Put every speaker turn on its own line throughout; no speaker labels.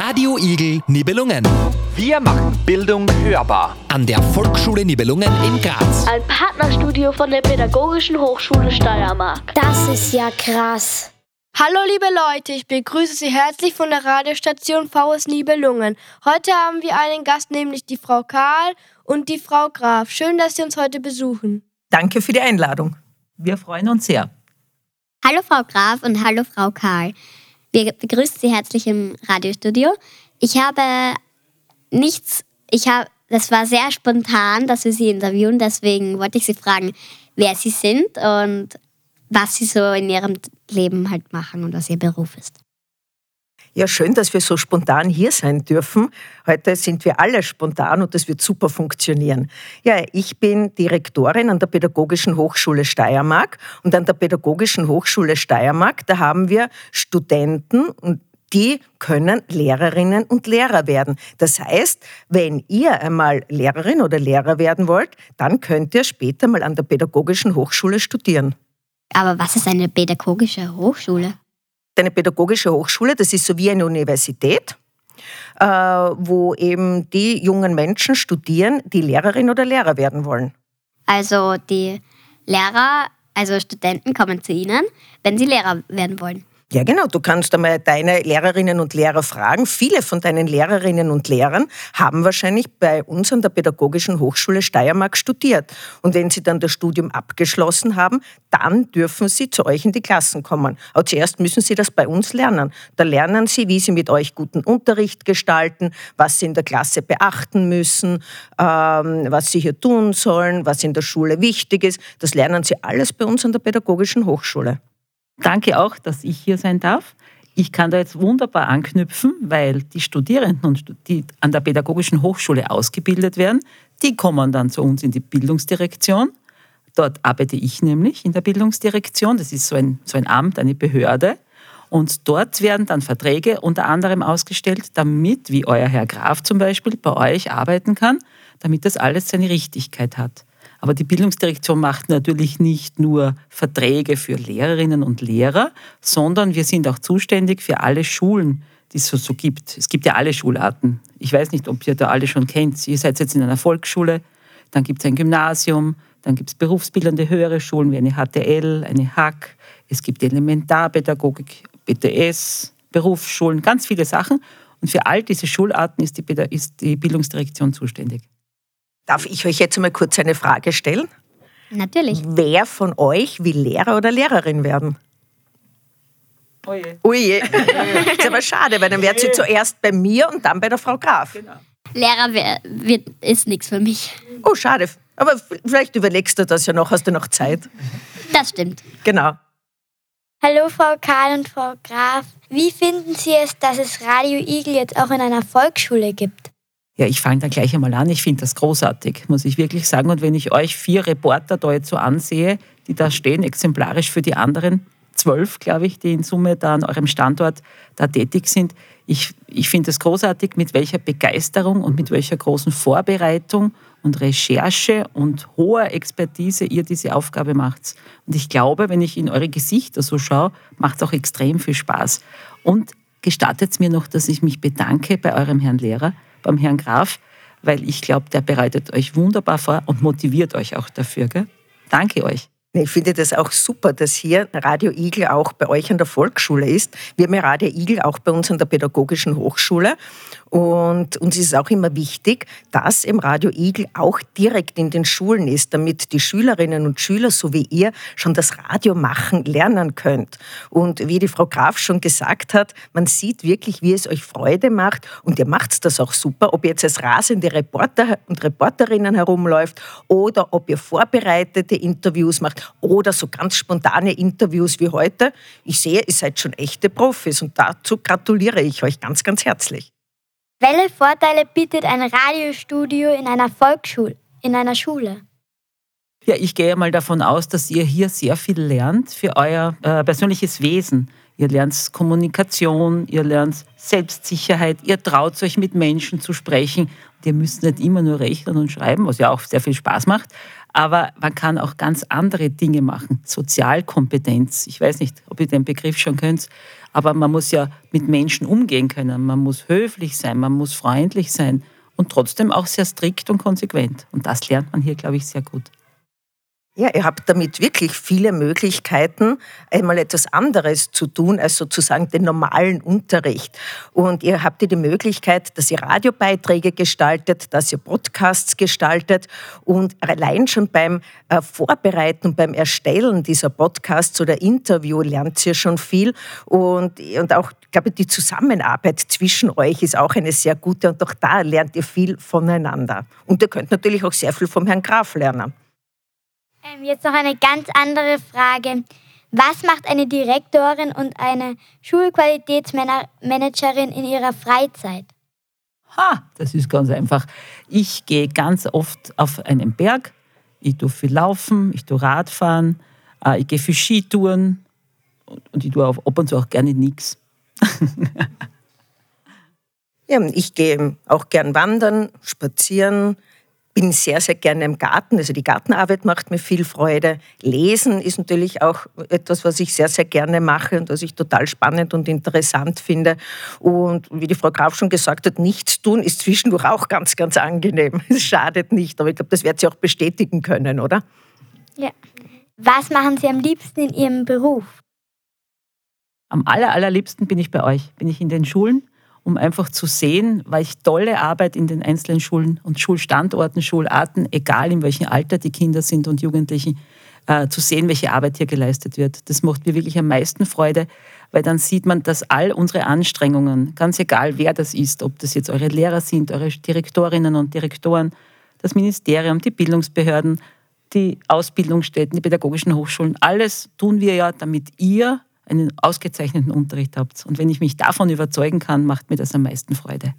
Radio Igel Nibelungen.
Wir machen Bildung hörbar.
An der Volksschule Nibelungen in Graz.
Ein Partnerstudio von der Pädagogischen Hochschule Steiermark.
Das ist ja krass.
Hallo liebe Leute, ich begrüße Sie herzlich von der Radiostation VS Nibelungen. Heute haben wir einen Gast, nämlich die Frau Karl und die Frau Graf. Schön, dass Sie uns heute besuchen.
Danke für die Einladung. Wir freuen uns sehr.
Hallo Frau Graf und hallo Frau Karl. Wir begrüßen Sie herzlich im Radiostudio. Ich habe nichts, ich habe, das war sehr spontan, dass wir Sie interviewen, deswegen wollte ich Sie fragen, wer Sie sind und was Sie so in Ihrem Leben halt machen und was Ihr Beruf ist.
Ja, schön, dass wir so spontan hier sein dürfen. Heute sind wir alle spontan und das wird super funktionieren. Ja, ich bin Direktorin an der Pädagogischen Hochschule Steiermark und an der Pädagogischen Hochschule Steiermark, da haben wir Studenten und die können Lehrerinnen und Lehrer werden. Das heißt, wenn ihr einmal Lehrerin oder Lehrer werden wollt, dann könnt ihr später mal an der Pädagogischen Hochschule studieren.
Aber was ist eine pädagogische Hochschule?
Eine pädagogische Hochschule, das ist so wie eine Universität, äh, wo eben die jungen Menschen studieren, die Lehrerin oder Lehrer werden wollen.
Also die Lehrer, also Studenten kommen zu Ihnen, wenn sie Lehrer werden wollen.
Ja, genau. Du kannst einmal deine Lehrerinnen und Lehrer fragen. Viele von deinen Lehrerinnen und Lehrern haben wahrscheinlich bei uns an der Pädagogischen Hochschule Steiermark studiert. Und wenn sie dann das Studium abgeschlossen haben, dann dürfen sie zu euch in die Klassen kommen. Aber zuerst müssen sie das bei uns lernen. Da lernen sie, wie sie mit euch guten Unterricht gestalten, was sie in der Klasse beachten müssen, ähm, was sie hier tun sollen, was in der Schule wichtig ist. Das lernen sie alles bei uns an der Pädagogischen Hochschule.
Danke auch, dass ich hier sein darf. Ich kann da jetzt wunderbar anknüpfen, weil die Studierenden, die an der Pädagogischen Hochschule ausgebildet werden, die kommen dann zu uns in die Bildungsdirektion. Dort arbeite ich nämlich in der Bildungsdirektion. Das ist so ein, so ein Amt, eine Behörde. Und dort werden dann Verträge unter anderem ausgestellt, damit, wie euer Herr Graf zum Beispiel, bei euch arbeiten kann, damit das alles seine Richtigkeit hat. Aber die Bildungsdirektion macht natürlich nicht nur Verträge für Lehrerinnen und Lehrer, sondern wir sind auch zuständig für alle Schulen, die es so, so gibt. Es gibt ja alle Schularten. Ich weiß nicht, ob ihr da alle schon kennt. Ihr seid jetzt in einer Volksschule, dann gibt es ein Gymnasium, dann gibt es berufsbildende höhere Schulen wie eine HTL, eine HAK, es gibt Elementarpädagogik, BTS, Berufsschulen, ganz viele Sachen. Und für all diese Schularten ist die, ist die Bildungsdirektion zuständig.
Darf ich euch jetzt mal kurz eine Frage stellen?
Natürlich.
Wer von euch will Lehrer oder Lehrerin werden?
Oje.
Ui, ist aber schade, weil dann wärt ihr zuerst bei mir und dann bei der Frau Graf.
Genau.
Lehrer wär, wird, ist nichts für mich.
Oh, schade. Aber vielleicht überlegst du das ja noch, hast du noch Zeit.
Das stimmt.
Genau.
Hallo Frau Karl und Frau Graf. Wie finden Sie es, dass es Radio Igel jetzt auch in einer Volksschule gibt?
Ja, ich fange da gleich einmal an. Ich finde das großartig, muss ich wirklich sagen. Und wenn ich euch vier Reporter da jetzt so ansehe, die da stehen, exemplarisch für die anderen zwölf, glaube ich, die in Summe da an eurem Standort da tätig sind, ich, ich finde es großartig, mit welcher Begeisterung und mit welcher großen Vorbereitung und Recherche und hoher Expertise ihr diese Aufgabe macht. Und ich glaube, wenn ich in eure Gesichter so schaue, macht es auch extrem viel Spaß. Und gestattet es mir noch, dass ich mich bedanke bei eurem Herrn Lehrer, beim Herrn Graf, weil ich glaube, der bereitet euch wunderbar vor und motiviert euch auch dafür. Gell? Danke euch.
Ich finde das auch super, dass hier Radio Igel auch bei euch an der Volksschule ist. Wir haben ja Radio Igel auch bei uns an der Pädagogischen Hochschule. Und uns ist auch immer wichtig, dass im Radio Igel auch direkt in den Schulen ist, damit die Schülerinnen und Schüler, so wie ihr, schon das Radio machen lernen könnt. Und wie die Frau Graf schon gesagt hat, man sieht wirklich, wie es euch Freude macht. Und ihr macht das auch super, ob ihr jetzt als rasende Reporter und Reporterinnen herumläuft oder ob ihr vorbereitete Interviews macht oder so ganz spontane Interviews wie heute. Ich sehe, ihr seid schon echte Profis und dazu gratuliere ich euch ganz, ganz herzlich.
Welche Vorteile bietet ein Radiostudio in einer Volksschule, in einer Schule?
Ja, ich gehe mal davon aus, dass ihr hier sehr viel lernt für euer äh, persönliches Wesen. Ihr lernt Kommunikation, ihr lernt Selbstsicherheit, ihr traut euch mit Menschen zu sprechen. Und ihr müsst nicht immer nur rechnen und schreiben, was ja auch sehr viel Spaß macht. Aber man kann auch ganz andere Dinge machen. Sozialkompetenz. Ich weiß nicht, ob ihr den Begriff schon könnt, aber man muss ja mit Menschen umgehen können. Man muss höflich sein, man muss freundlich sein und trotzdem auch sehr strikt und konsequent. Und das lernt man hier, glaube ich, sehr gut.
Ja, ihr habt damit wirklich viele Möglichkeiten, einmal etwas anderes zu tun als sozusagen den normalen Unterricht. Und ihr habt die Möglichkeit, dass ihr Radiobeiträge gestaltet, dass ihr Podcasts gestaltet und allein schon beim äh, Vorbereiten beim Erstellen dieser Podcasts oder Interview lernt ihr schon viel und, und auch ich glaube, die Zusammenarbeit zwischen euch ist auch eine sehr gute und auch da lernt ihr viel voneinander. Und ihr könnt natürlich auch sehr viel vom Herrn Graf lernen.
Ähm, jetzt noch eine ganz andere Frage. Was macht eine Direktorin und eine Schulqualitätsmanagerin in ihrer Freizeit?
Ha, das ist ganz einfach. Ich gehe ganz oft auf einen Berg. Ich tue viel laufen, ich tue Radfahren, äh, ich gehe viel Skitouren und ich tue ab und zu auch gerne nichts.
ja, ich gehe auch gern wandern, spazieren, bin sehr, sehr gerne im Garten. Also die Gartenarbeit macht mir viel Freude. Lesen ist natürlich auch etwas, was ich sehr, sehr gerne mache und was ich total spannend und interessant finde. Und wie die Frau Graf schon gesagt hat, nichts tun ist zwischendurch auch ganz, ganz angenehm. Es schadet nicht, aber ich glaube, das wird sie auch bestätigen können, oder?
Ja. Was machen Sie am liebsten in Ihrem Beruf?
Am aller, allerliebsten bin ich bei euch. Bin ich in den Schulen um einfach zu sehen, welche tolle Arbeit in den einzelnen Schulen und Schulstandorten, Schularten, egal in welchem Alter die Kinder sind und Jugendlichen, äh, zu sehen, welche Arbeit hier geleistet wird. Das macht mir wirklich am meisten Freude, weil dann sieht man, dass all unsere Anstrengungen, ganz egal wer das ist, ob das jetzt eure Lehrer sind, eure Direktorinnen und Direktoren, das Ministerium, die Bildungsbehörden, die Ausbildungsstätten, die pädagogischen Hochschulen, alles tun wir ja, damit ihr einen ausgezeichneten Unterricht habt. Und wenn ich mich davon überzeugen kann, macht mir das am meisten Freude.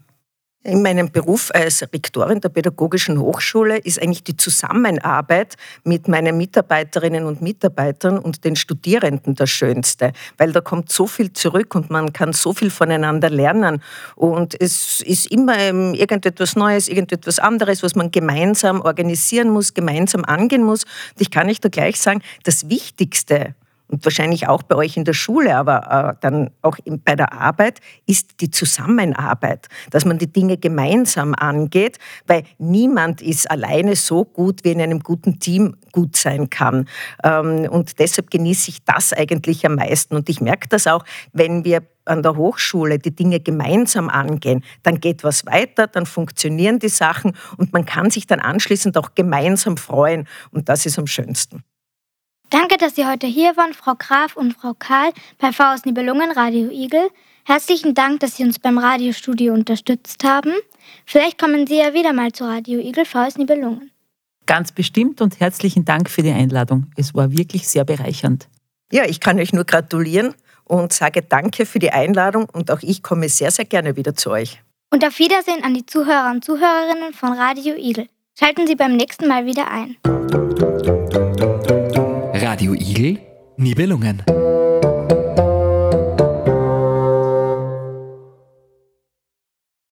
In meinem Beruf als Rektorin der Pädagogischen Hochschule ist eigentlich die Zusammenarbeit mit meinen Mitarbeiterinnen und Mitarbeitern und den Studierenden das Schönste, weil da kommt so viel zurück und man kann so viel voneinander lernen. Und es ist immer irgendetwas Neues, irgendetwas anderes, was man gemeinsam organisieren muss, gemeinsam angehen muss. Und ich kann nicht da gleich sagen, das Wichtigste und wahrscheinlich auch bei euch in der Schule, aber äh, dann auch in, bei der Arbeit, ist die Zusammenarbeit, dass man die Dinge gemeinsam angeht, weil niemand ist alleine so gut, wie in einem guten Team gut sein kann. Ähm, und deshalb genieße ich das eigentlich am meisten. Und ich merke das auch, wenn wir an der Hochschule die Dinge gemeinsam angehen, dann geht was weiter, dann funktionieren die Sachen und man kann sich dann anschließend auch gemeinsam freuen. Und das ist am schönsten.
Danke, dass Sie heute hier waren, Frau Graf und Frau Karl bei VS Nibelungen Radio Igel. Herzlichen Dank, dass Sie uns beim Radiostudio unterstützt haben. Vielleicht kommen Sie ja wieder mal zu Radio Igel VS Nibelungen.
Ganz bestimmt und herzlichen Dank für die Einladung. Es war wirklich sehr bereichernd.
Ja, ich kann euch nur gratulieren und sage danke für die Einladung und auch ich komme sehr, sehr gerne wieder zu euch.
Und auf Wiedersehen an die Zuhörer und Zuhörerinnen von Radio Igel. Schalten Sie beim nächsten Mal wieder ein.
Radio Igel, Nibelungen.